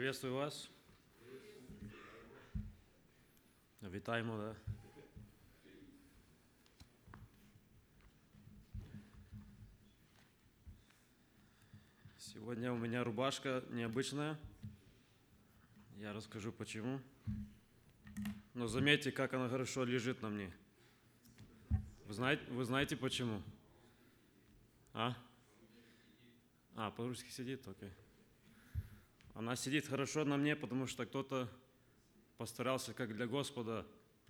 Приветствую вас. Вітаємо, да. Сегодня у меня рубашка необычная. Я расскажу почему. Но заметьте, как она хорошо лежит на мне. Вы знаете, вы знаете почему? А? А, по-русски сидит, окей. Она сидит хорошо на мне, потому что кто-то постарался как для Господа,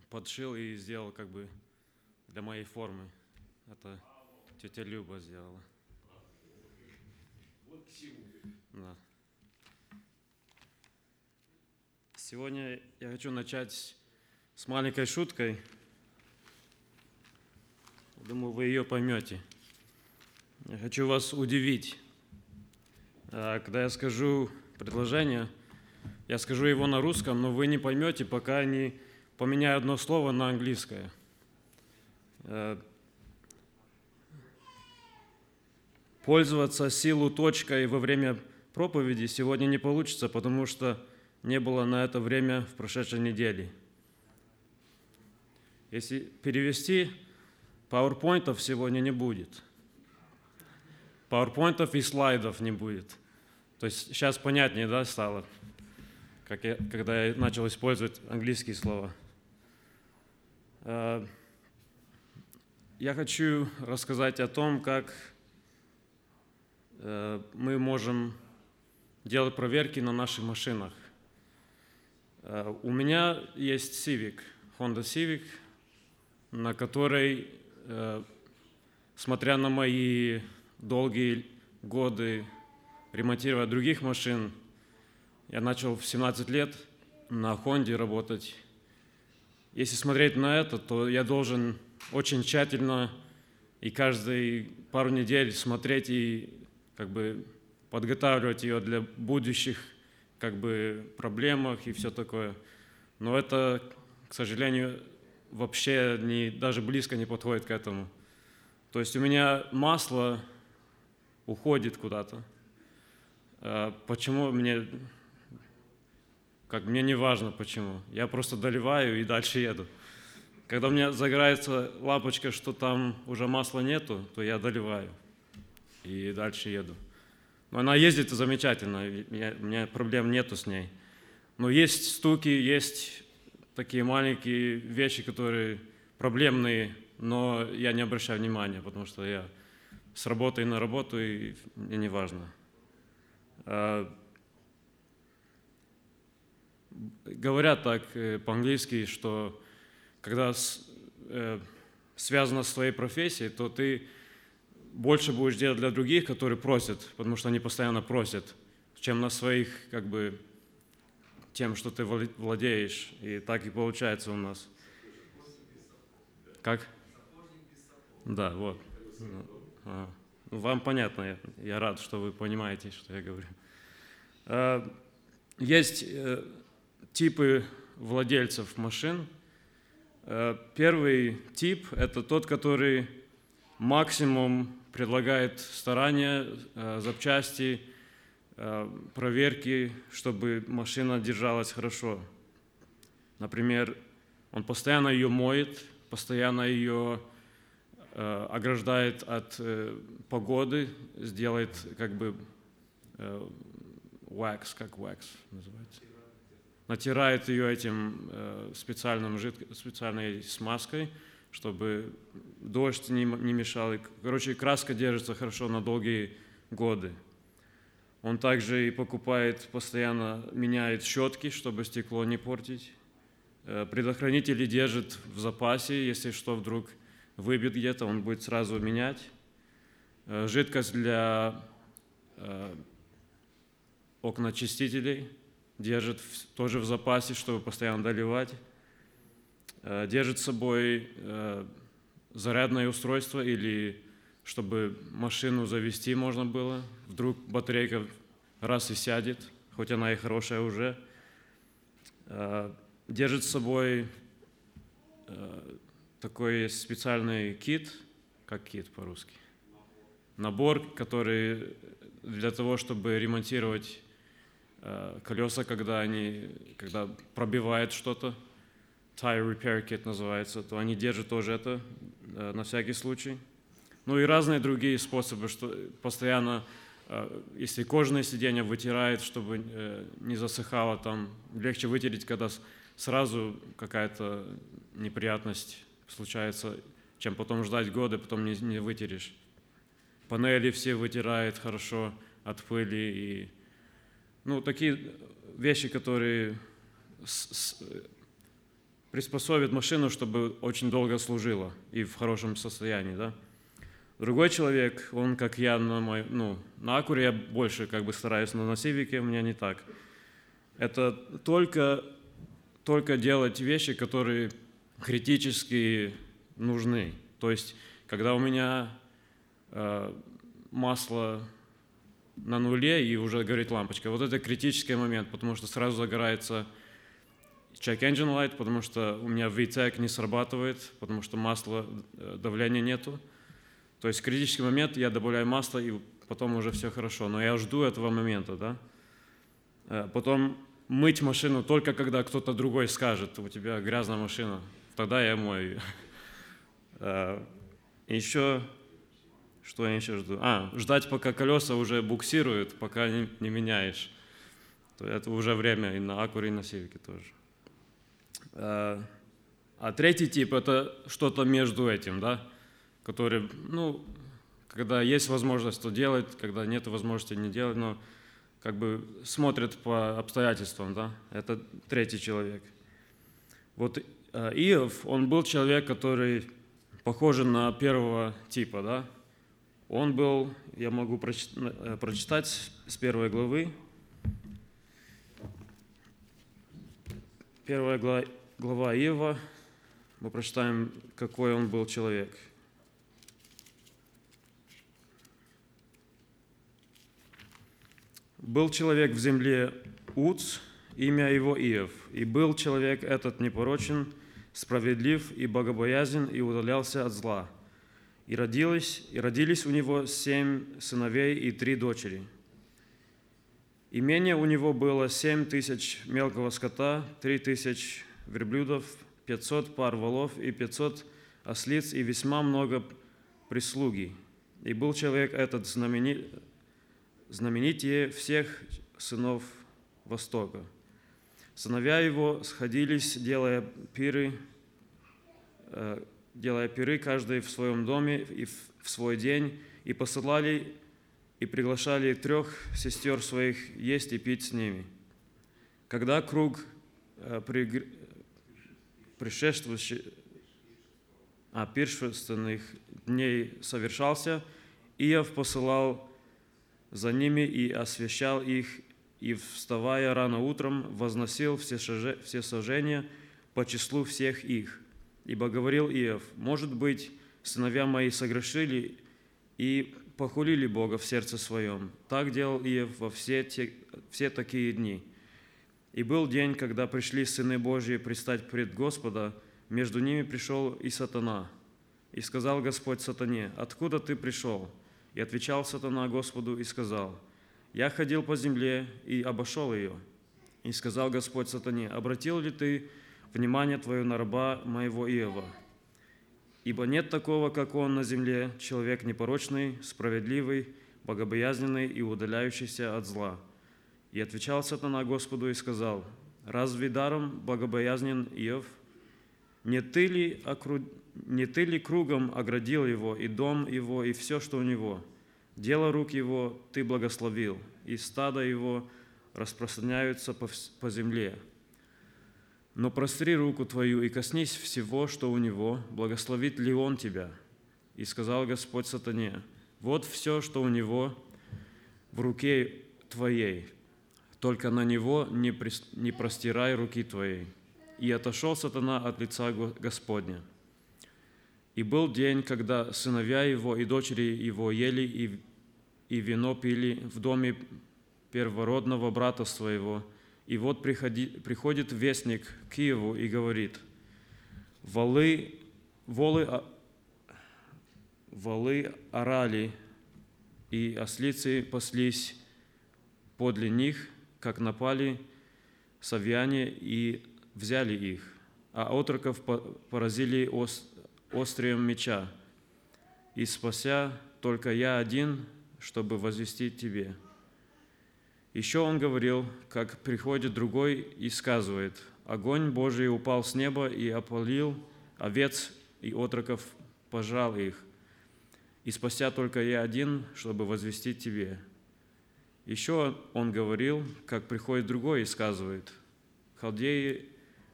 подшил и сделал как бы для моей формы. Это тетя Люба сделала. Да. Сегодня я хочу начать с маленькой шуткой. Думаю, вы ее поймете. Я хочу вас удивить. А, Когда я скажу предложение, я скажу его на русском, но вы не поймете, пока не поменяю одно слово на английское. Э, Пользоваться силу точкой во время проповеди сегодня не получится, потому что не было на это время в прошедшей неделе. Если перевести, пауэрпоинтов сегодня не будет. Пауэрпоинтов и слайдов не будет. То есть сейчас понятнее, да, стало, как я, когда я начал использовать английские слова. Э, Я хочу рассказать о том, как э, мы можем делать проверки на наших машинах. Э, У меня есть Civic, Honda Civic, на которой, смотря на мои долгие годы ремонтировать других машин, я начал в 17 лет на Хонде работать. Если смотреть на это, то я должен очень тщательно и каждые пару недель смотреть и как бы подготавливать ее для будущих как бы проблемах и все такое. Но это, к сожалению, вообще не, даже близко не подходит к этому. То есть у меня масло уходит куда-то. А Почему мне, как мне не важно почему. Я просто доливаю и дальше еду. Когда у меня загорается лампочка, что там уже масла нету, то я доливаю и дальше еду. Но она ездит замечательно, я- у меня проблем нету с ней. Но есть стуки, есть такие маленькие вещи, которые проблемные, но я не обращаю внимания, потому что я с работы на работу, и мне не важно. А, Говорят так э, по-английски, что когда э, связано с твоей профессией, то ты больше будешь делать для других, которые просят, потому что они постоянно просят, чем на своих, как бы, тем, что ты вла- владеешь. И так и получается у нас. Как? Да, вот. Ну, а, ну, Вам понятно, я, рад, что вы понимаете, что я говорю. А, Есть э, типы владельцев машин. Э, Первый тип – это тот, который максимум предлагает старания, э, запчасти, проверки, чтобы машина держалась хорошо. Например, он постоянно ее моет, постоянно ее ограждает от э, погоды, сделает как бы э, wax, как wax называется. Натирает ее этим э, специальным жидко- специальной смазкой, чтобы дождь не, не мешал. Короче, краска держится хорошо на долгие годы. Он также и покупает, постоянно меняет щетки, чтобы стекло не портить. Э, Предохранители держит в запасе, если что вдруг выбит где-то, он будет сразу менять. Э, Жидкость для э, окночистителей держит в- тоже в запасе, чтобы постоянно доливать. Э, Держит с собой зарядное устройство или чтобы машину завести можно было. Вдруг батарейка раз и сядет, хоть она и хорошая уже. Держит с собой такой есть специальный кит, как кит по-русски, набор, который для того, чтобы ремонтировать э, колеса, когда они, когда пробивает что-то, tire repair kit называется, то они держат тоже это э, на всякий случай. Ну и разные другие способы, что постоянно, э, если кожаное сиденье вытирает, чтобы не засыхало, там легче вытереть, когда сразу какая-то неприятность случается, чем потом ждать годы, потом не, не вытерешь. Панели все вытирает хорошо от пыли и ну, такие вещи, которые с, с, приспособят машину, чтобы очень долго служила и в хорошем состоянии, да. Другой человек, он как я на мой, ну, на Акуре я больше как бы стараюсь, но на Сивике у меня не так. Это только, только делать вещи, которые критически нужны. То есть, когда у меня э, масло на нуле и уже горит лампочка, вот это критический момент, потому что сразу загорается check engine light, потому что у меня VTEC не срабатывает, потому что масла, э, давления нету. То есть критический момент, я добавляю масло, и потом уже все хорошо. Но я жду этого момента, да. Э, потом мыть машину только когда кто-то другой скажет, у тебя грязная машина, тогда я мою. Э, еще, что я еще жду? А, ждать, пока колеса уже буксируют, пока не, не меняешь. То это уже время и на Акуре, и на Сивике тоже. Э, а третий тип – это что-то между этим, да, который, ну, когда есть возможность, то делать, когда нет возможности, не делать, но как бы смотрит по обстоятельствам, да, это третий человек. Вот Иов, он был человек, который похож на первого типа, да, он был, я могу э, прочитать с первой главы, первая глава, глава Иова, мы прочитаем, какой он был человек. Был человек в земле Уц, имя его Иов, и был человек этот непорочен, справедлив и богобоязен, и удалялся от зла. И родились, и родились у него семь сыновей и три дочери. Имение у него было семь тысяч мелкого скота, три тысяч верблюдов, 500 пар волов и 500 ослиц и весьма много прислуги. И был человек этот знаменит, знаменитее всех сынов Востока. Сыновья его сходились, делая пиры, э, делая пиры каждый в своем доме и в свой день, и посылали и приглашали трех сестер своих есть и пить с ними. Когда круг э, предшествующих, а пиршественных дней совершался, Иов посылал за ними и освящал их, и, вставая рано утром, возносил все, все сожжения по числу всех их. Ибо говорил Иов, может быть, сыновья мои согрешили и похулили Бога в сердце своем. Так делал Иов во все, те, все такие дни. И был день, когда пришли сыны Божьи предстать пред Господа, между ними пришел и сатана. И сказал Господь сатане, «Откуда ты пришел?» И отвечал сатана Господу и сказал, «Я ходил по земле и обошел ее». И сказал Господь сатане, «Обратил ли ты внимание твое на раба моего Иова? Ибо нет такого, как он на земле, человек непорочный, справедливый, богобоязненный и удаляющийся от зла» И отвечал сатана Господу и сказал, «Разве даром богобоязнен Иов? Не ты ли, окру... не ты ли кругом оградил его, и дом его, и все, что у него? Дело рук его ты благословил, и стадо его распространяются по, по земле. Но простри руку твою и коснись всего, что у него, благословит ли он тебя?» И сказал Господь сатане, «Вот все, что у него в руке твоей, только на него не, не простирай руки твоей. И отошел сатана от лица Господня. И был день, когда сыновья его и дочери его ели и, и вино пили в доме первородного брата своего. И вот приходи, приходит вестник к Киеву и говорит, «Волы, волы, волы орали, и ослицы паслись подле них, как напали савьяне и взяли их, а отроков поразили острием меча, и спася только я один, чтобы возвестить тебе». Еще он говорил, как приходит другой и сказывает, «Огонь Божий упал с неба и опалил овец и отроков, пожал их, и спася только я один, чтобы возвестить тебе». Еще он говорил, как приходит другой и сказывает, «Халдеи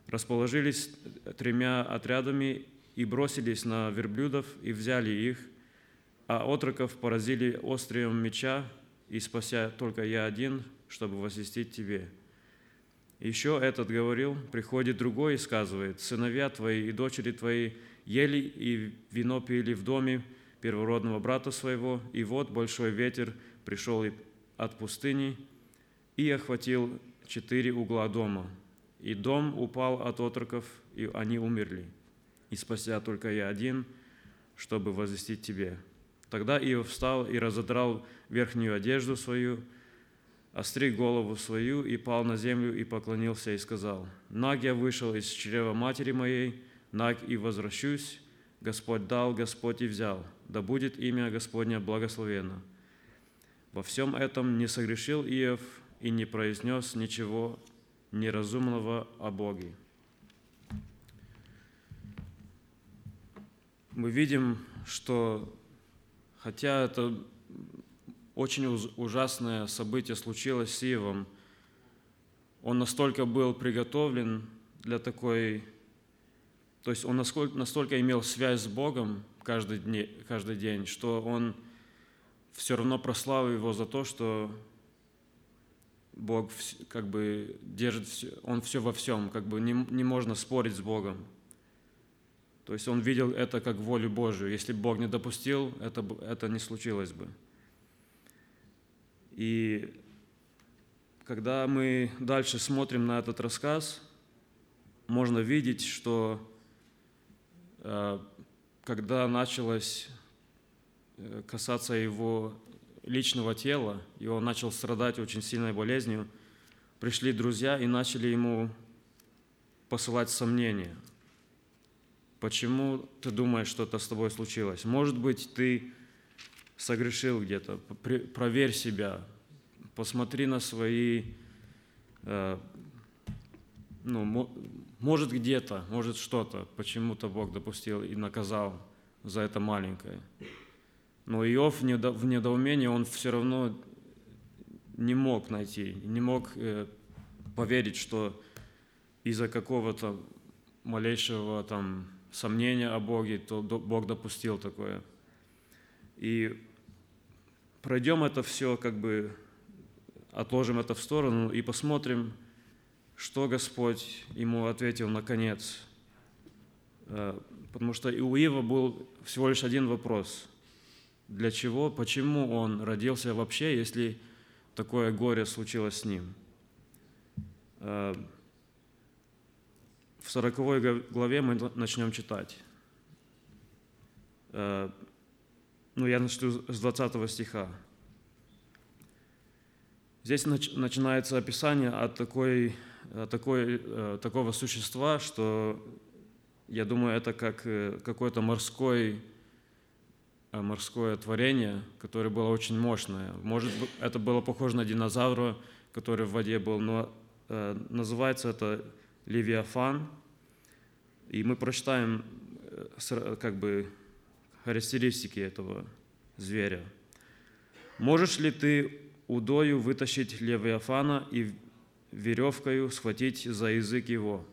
расположились тремя отрядами и бросились на верблюдов и взяли их, а отроков поразили острием меча, и спася только я один, чтобы возвестить тебе». Еще этот говорил, приходит другой и сказывает, «Сыновья твои и дочери твои ели и вино пили в доме первородного брата своего, и вот большой ветер пришел от пустыни и охватил четыре угла дома, и дом упал от отроков, и они умерли. И спася только я один, чтобы возвестить тебе». Тогда Иов встал и разодрал верхнюю одежду свою, остриг голову свою и пал на землю и поклонился и сказал, «Наг я вышел из чрева матери моей, наг и возвращусь, Господь дал, Господь и взял, да будет имя Господня благословенно». Во всем этом не согрешил Иов и не произнес ничего неразумного о Боге. Мы видим, что хотя это очень ужасное событие случилось с Иовом, он настолько был приготовлен для такой, то есть он настолько, настолько имел связь с Богом каждый, день, каждый день, что он все равно прославил его за то, что Бог как бы держит, все, Он все во всем, как бы не, не можно спорить с Богом. То есть он видел это как волю Божию. Если Бог не допустил, это, это не случилось бы. И когда мы дальше смотрим на этот рассказ, можно видеть, что э, когда началось э, касаться его личного тела, и он начал страдать очень сильной болезнью, пришли друзья и начали ему посылать сомнения. Почему ты думаешь, что это с тобой случилось? Может быть, ты согрешил где-то, проверь себя, посмотри на свои, э, ну, может где-то, может что-то, почему-то Бог допустил и наказал за это маленькое. Но Иов в недоумении, он все равно не мог найти, не мог э, поверить, что из-за какого-то малейшего там сомнения о Боге, то Бог допустил такое. И пройдем это все, как бы отложим это в сторону и посмотрим, что Господь ему ответил наконец. Э, потому что у Ива был всего лишь один вопрос – для чего, почему он родился вообще, если такое горе случилось с ним. Э, в 40 главе мы начнем читать. Э, ну, я начну с 20 стиха. Здесь начинается описание от такой, такой, э, такого существа, что, я думаю, это как какой-то морской Э, морское творение, которое было очень мощное. Может, это было похоже на динозавра, который в воде был, но э, называется это Левиафан. И мы прочитаем э, как бы характеристики этого зверя. «Можешь ли ты удою вытащить Левиафана и веревкою схватить за язык его?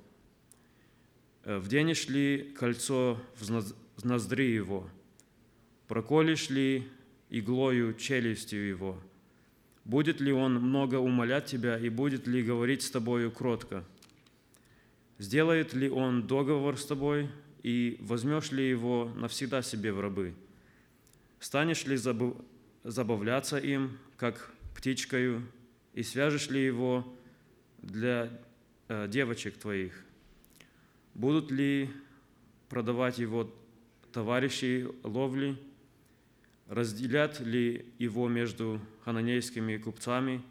Вденешь ли кольцо в ноздри его?» проколешь ли иглою челюстью его? Будет ли он много умолять тебя и будет ли говорить с тобою кротко? Сделает ли он договор с тобой и возьмешь ли его навсегда себе в рабы? Станешь ли забавляться им, как птичкою, и свяжешь ли его для э, девочек твоих? Будут ли продавать его товарищи ловли – разделят ли его между хананейскими купцами?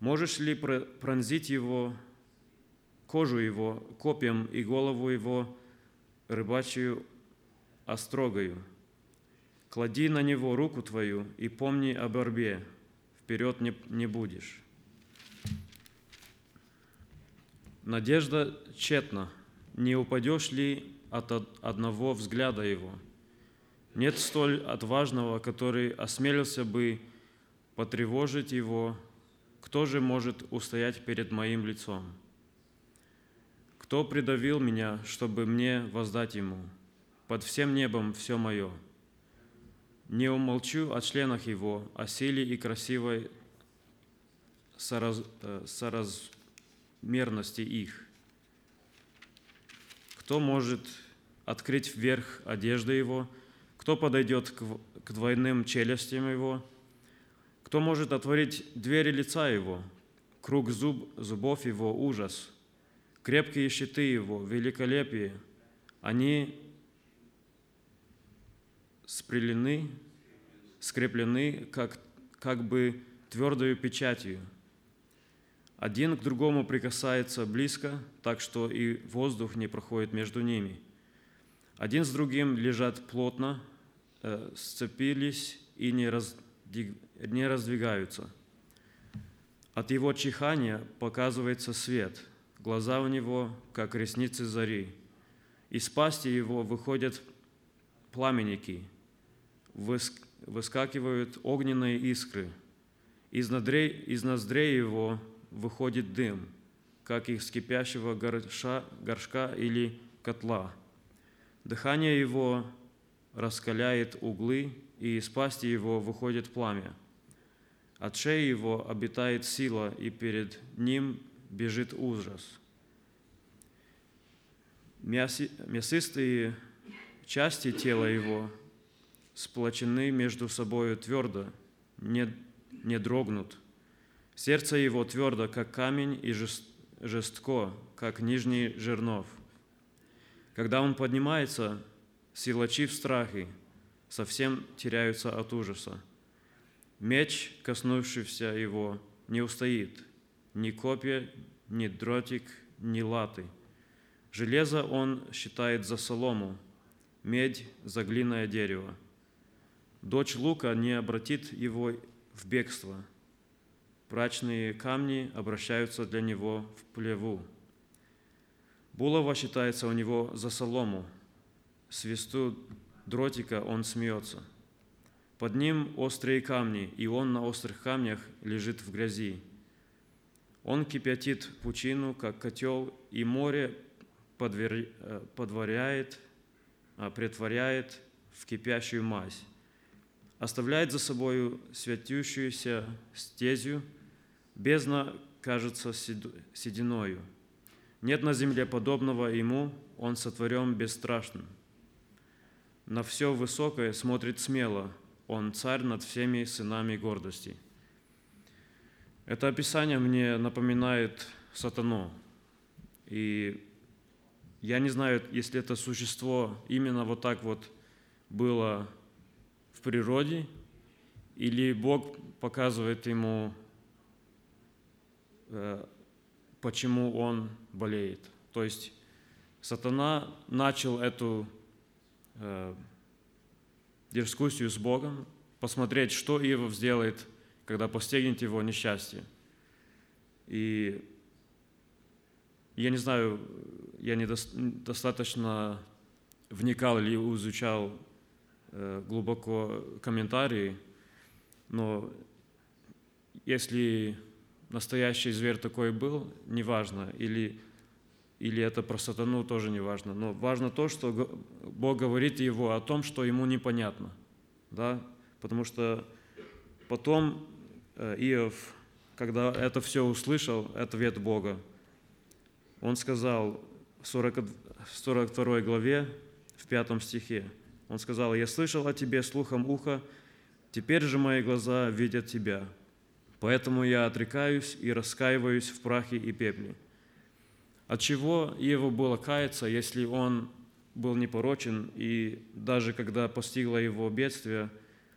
Можешь ли пронзить его, кожу его копьем и голову его рыбачью острогою? Клади на него руку твою и помни о борьбе, вперед не, не будешь. Надежда тщетна, не упадешь ли от одного взгляда его? Нет столь отважного, который осмелился бы потревожить его, кто же может устоять перед моим лицом? Кто придавил меня, чтобы мне воздать ему? Под всем небом все мое. Не умолчу о членах его, о силе и красивой сораз, э, соразмерности их. Кто может открыть вверх одежды его? Кто подойдет к, двойным челюстям его? Кто может отворить двери лица его? Круг зуб, зубов его ужас, крепкие щиты его, великолепие. Они спрелены, скреплены как, как бы твердою печатью. Один к другому прикасается близко, так что и воздух не проходит между ними. Один с другим лежат плотно, э, сцепились и не, раз, не раздвигаются. От его чихания показывается свет, глаза у него, как ресницы зари. Из пасти его выходят пламенники, выскакивают огненные искры. Из ноздрей, из ноздрей его выходит дым, как из кипящего горша, горшка или котла. Дыхание его раскаляет углы, и из пасти его выходит пламя. От шеи его обитает сила, и перед ним бежит ужас. Мясистые части тела его сплочены между собою твердо, не, не дрогнут. Сердце его твердо, как камень, и жестко, как нижний жернов. Когда он поднимается, силачи в страхе совсем теряются от ужаса. Меч, коснувшийся его, не устоит, ни копья, ни дротик, ни латы. Железо он считает за солому, медь за глиное дерево. Дочь Лука не обратит его в бегство. Прачные камни обращаются для него в плеву. Булава считается у него за солому. Свисту дротика он смеется. Под ним острые камни, и он на острых камнях лежит в грязи. Он кипятит пучину, как котел, и море э, подваряет, а, претворяет в кипящую мазь. Оставляет за собою святющуюся стезю, бездна кажется сединою – нет на земле подобного ему, он сотворен бесстрашным. На все высокое смотрит смело, он царь над всеми сынами гордости. Это описание мне напоминает сатану. И я не знаю, если это существо именно вот так вот было в природе, или Бог показывает ему э, почему он болеет. То есть сатана начал эту э, дискуссию с Богом, посмотреть, что Иов сделает, когда постигнет его несчастье. И я не знаю, я недостаточно вникал или изучал э, глубоко комментарии, но если настоящий зверь такой был, неважно, или, или это про сатану, тоже неважно. Но важно то, что Бог говорит его о том, что ему непонятно. Да? Потому что потом Иов, когда это все услышал, ответ Бога, он сказал в 40, 42 главе, в 5 стихе, он сказал, «Я слышал о тебе слухом уха, теперь же мои глаза видят тебя, Поэтому я отрекаюсь и раскаиваюсь в прахе и пепле. От чего Еву было каяться, если он был непорочен, и даже когда постигло его бедствие,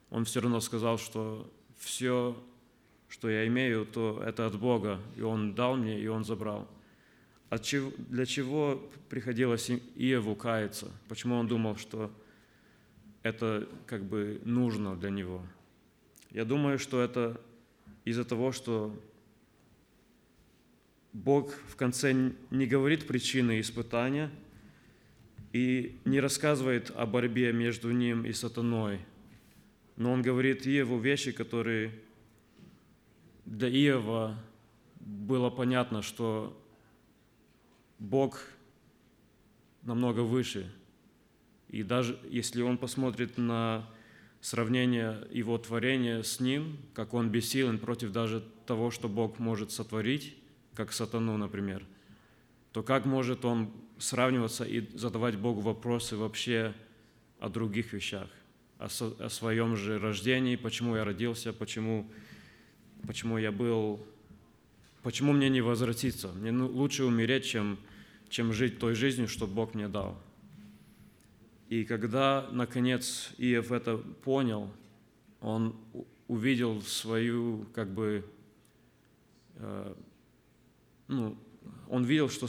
он все равно сказал, что все что я имею, то это от Бога, и Он дал мне, и Он забрал. От чего, для чего приходилось Иову каяться? Почему он думал, что это как бы нужно для него? Я думаю, что это из-за того, что Бог в конце не говорит причины испытания и не рассказывает о борьбе между ним и сатаной, но Он говорит Иову вещи, которые для Иова было понятно, что Бог намного выше. И даже если он посмотрит на сравнение его творения с ним, как он бессилен против даже того, что Бог может сотворить, как сатану, например, то как может он сравниваться и задавать Богу вопросы вообще о других вещах, о, о своем же рождении, почему я родился, почему, почему я был, почему мне не возвратиться. Мне ну, лучше умереть, чем, чем жить той жизнью, что Бог мне дал. И когда, наконец, Иов это понял, он увидел свою, как бы, э, ну, он видел, что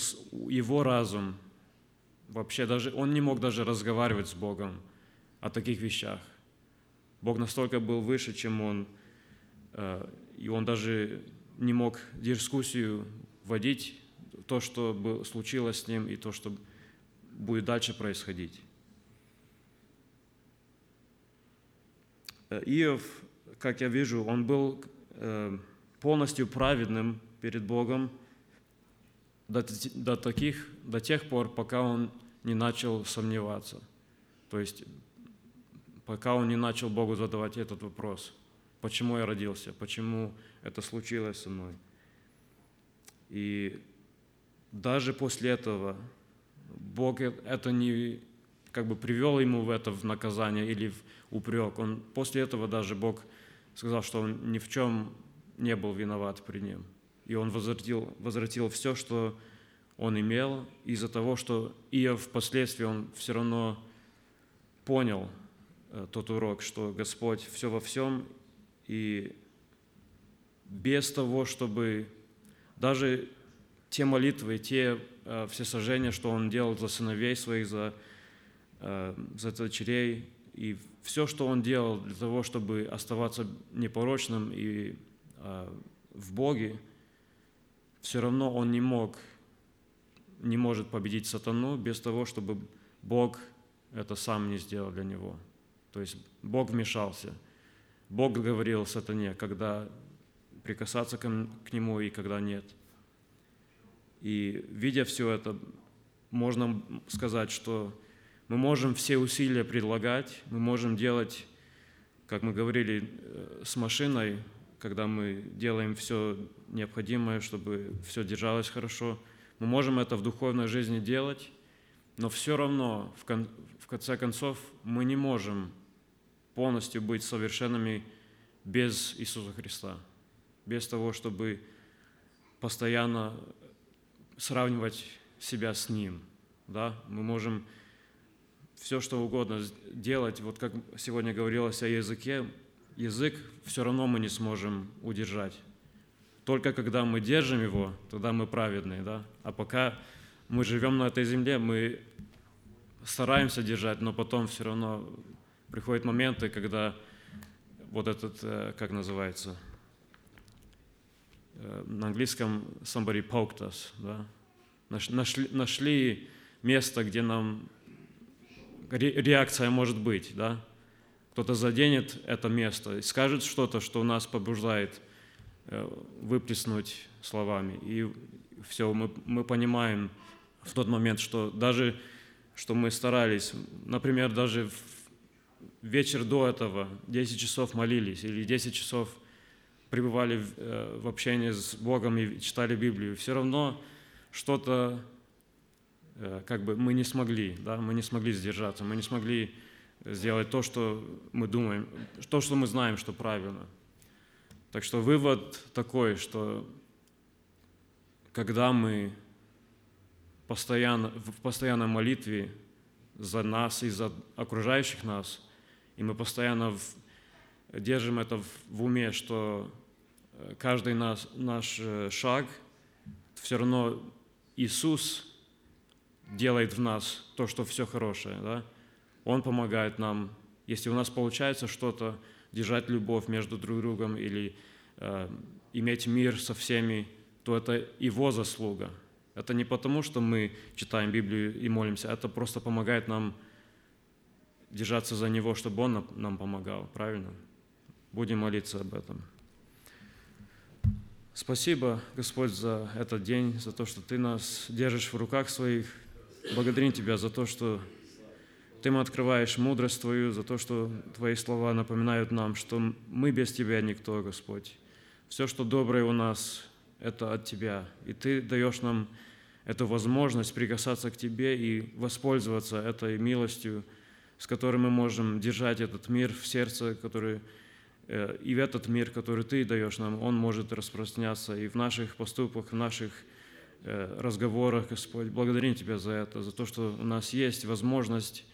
его разум вообще даже, он не мог даже разговаривать с Богом о таких вещах. Бог настолько был выше, чем он, э, и он даже не мог дискуссию водить, то, что случилось с ним, и то, что будет дальше происходить. Э, Иов, как я вижу, он был э, полностью праведным перед Богом до, до, таких, до тех пор, пока он не начал сомневаться. То есть, пока он не начал Богу задавать этот вопрос. Почему я родился? Почему это случилось со мной? И даже после этого Бог это не как бы привел ему в это в наказание или в упрек. Он, после этого даже Бог сказал, что он ни в чем не был виноват при нем. И он возвратил, возвратил все, что он имел, из-за того, что Иов впоследствии он все равно понял э, тот урок, что Господь все во всем, и без того, чтобы даже те молитвы, те э, все сожжения, что он делал за сыновей своих, за Э, за дочерей, и все, что он делал для того, чтобы оставаться непорочным и э, в Боге, все равно он не мог, не может победить сатану без того, чтобы Бог это сам не сделал для него. То есть Бог вмешался. Бог говорил сатане, когда прикасаться к нему и когда нет. И видя все это, можно сказать, что мы можем все усилия предлагать, мы можем делать, как мы говорили, э, с машиной, когда мы делаем все необходимое, чтобы все держалось хорошо. Мы можем это в духовной жизни делать, но все равно, в, кон, в конце концов, мы не можем полностью быть совершенными без Иисуса Христа, без того, чтобы постоянно сравнивать себя с Ним. Да? Мы можем все, что угодно делать, вот как сегодня говорилось о языке, язык все равно мы не сможем удержать. Только когда мы держим его, тогда мы праведные, да? А пока мы живем на этой земле, мы стараемся держать, но потом все равно приходят моменты, когда вот этот, э, как называется, э, на английском somebody poked us, да? Нашли, нашли место, где нам реакция может быть, да? Кто-то заденет это место, скажет что-то, что нас побуждает э, выплеснуть словами. И все, мы, мы понимаем в тот момент, что даже, что мы старались, например, даже в вечер до этого 10 часов молились или 10 часов пребывали в, э, в общении с Богом и читали Библию, все равно что-то Э, как бы мы не смогли, да, мы не смогли сдержаться, мы не смогли сделать то, что мы думаем, то, что мы знаем, что правильно. Так что вывод такой, что когда мы постоянно, в постоянной молитве за нас и за окружающих нас, и мы постоянно в, держим это в, в уме, что э, каждый наш, наш э, шаг, все равно Иисус делает в нас то, что все хорошее. Да? Он помогает нам. Если у нас получается что-то, держать любовь между друг другом или э, иметь мир со всеми, то это Его заслуга. Это не потому, что мы читаем Библию и молимся, это просто помогает нам держаться за Него, чтобы Он нам помогал, правильно? Будем молиться об этом. Спасибо, Господь, за этот день, за то, что Ты нас держишь в руках своих. Благодарим Тебя за то, что Ты нам открываешь мудрость Твою, за то, что Твои слова напоминают нам, что мы без Тебя никто, Господь. Все, что доброе у нас, это от Тебя. И Ты даешь нам эту возможность прикасаться к Тебе и воспользоваться этой милостью, с которой мы можем держать этот мир в сердце, который Э, и в этот мир, который Ты даешь нам, он может распространяться и в наших поступках, в наших э, разговорах, Господь. Благодарим Тебя за это, за то, что у нас есть возможность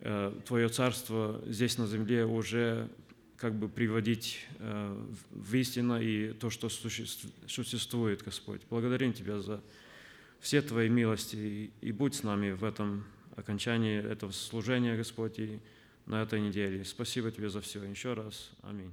э, Твое Царство здесь на земле уже как бы приводить в истину и то, что существует, Господь. Благодарим Тебя за все Твои милости и будь с нами в этом окончании этого служения, Господь, и на этой неделе. Спасибо тебе за все. Еще раз. Аминь.